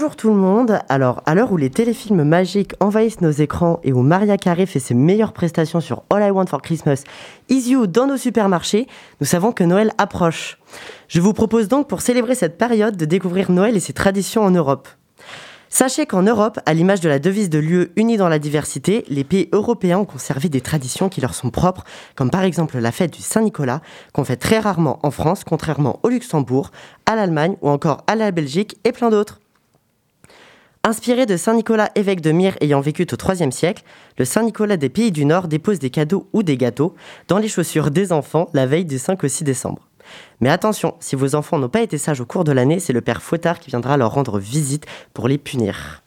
Bonjour tout le monde. Alors, à l'heure où les téléfilms magiques envahissent nos écrans et où Maria Carey fait ses meilleures prestations sur All I Want for Christmas Is You dans nos supermarchés, nous savons que Noël approche. Je vous propose donc pour célébrer cette période de découvrir Noël et ses traditions en Europe. Sachez qu'en Europe, à l'image de la devise de l'UE unie dans la diversité, les pays européens ont conservé des traditions qui leur sont propres, comme par exemple la fête du Saint-Nicolas, qu'on fait très rarement en France, contrairement au Luxembourg, à l'Allemagne ou encore à la Belgique et plein d'autres. Inspiré de Saint Nicolas, évêque de Myre ayant vécu au IIIe siècle, le Saint Nicolas des pays du Nord dépose des cadeaux ou des gâteaux dans les chaussures des enfants la veille du 5 au 6 décembre. Mais attention, si vos enfants n'ont pas été sages au cours de l'année, c'est le père Fouettard qui viendra leur rendre visite pour les punir.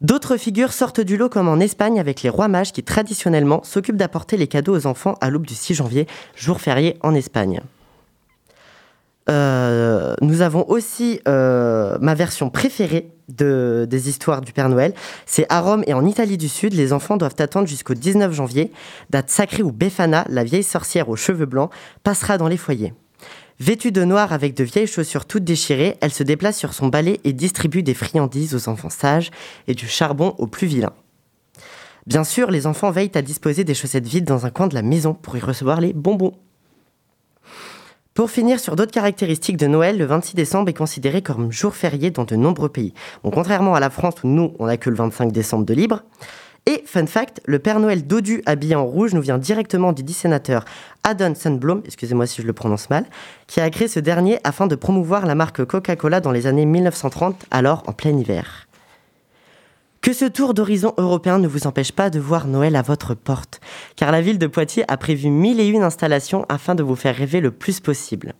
D'autres figures sortent du lot comme en Espagne avec les rois mages qui traditionnellement s'occupent d'apporter les cadeaux aux enfants à l'aube du 6 janvier, jour férié en Espagne. Euh, nous avons aussi euh, ma version préférée de, des histoires du Père Noël. C'est à Rome et en Italie du Sud, les enfants doivent attendre jusqu'au 19 janvier, date sacrée où Befana, la vieille sorcière aux cheveux blancs, passera dans les foyers. Vêtue de noir avec de vieilles chaussures toutes déchirées, elle se déplace sur son balai et distribue des friandises aux enfants sages et du charbon aux plus vilains. Bien sûr, les enfants veillent à disposer des chaussettes vides dans un coin de la maison pour y recevoir les bonbons. Pour finir sur d'autres caractéristiques de Noël, le 26 décembre est considéré comme jour férié dans de nombreux pays. contrairement à la France où nous, on n'a que le 25 décembre de libre. Et fun fact, le Père Noël dodu habillé en rouge nous vient directement du dessinateur Adon Sandblom, excusez-moi si je le prononce mal, qui a créé ce dernier afin de promouvoir la marque Coca-Cola dans les années 1930, alors en plein hiver. Que ce tour d'horizon européen ne vous empêche pas de voir Noël à votre porte, car la ville de Poitiers a prévu mille et une installations afin de vous faire rêver le plus possible.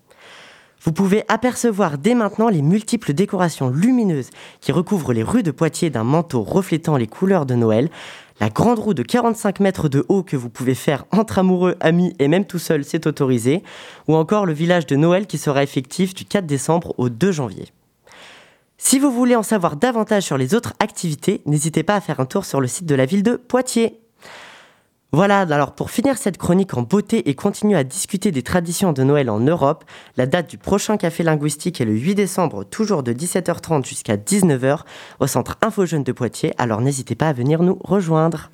Vous pouvez apercevoir dès maintenant les multiples décorations lumineuses qui recouvrent les rues de Poitiers d'un manteau reflétant les couleurs de Noël, la grande roue de 45 mètres de haut que vous pouvez faire entre amoureux, amis et même tout seul, c'est autorisé, ou encore le village de Noël qui sera effectif du 4 décembre au 2 janvier. Si vous voulez en savoir davantage sur les autres activités, n'hésitez pas à faire un tour sur le site de la ville de Poitiers. Voilà, alors pour finir cette chronique en beauté et continuer à discuter des traditions de Noël en Europe, la date du prochain café linguistique est le 8 décembre, toujours de 17h30 jusqu'à 19h, au centre Info Jeune de Poitiers, alors n'hésitez pas à venir nous rejoindre.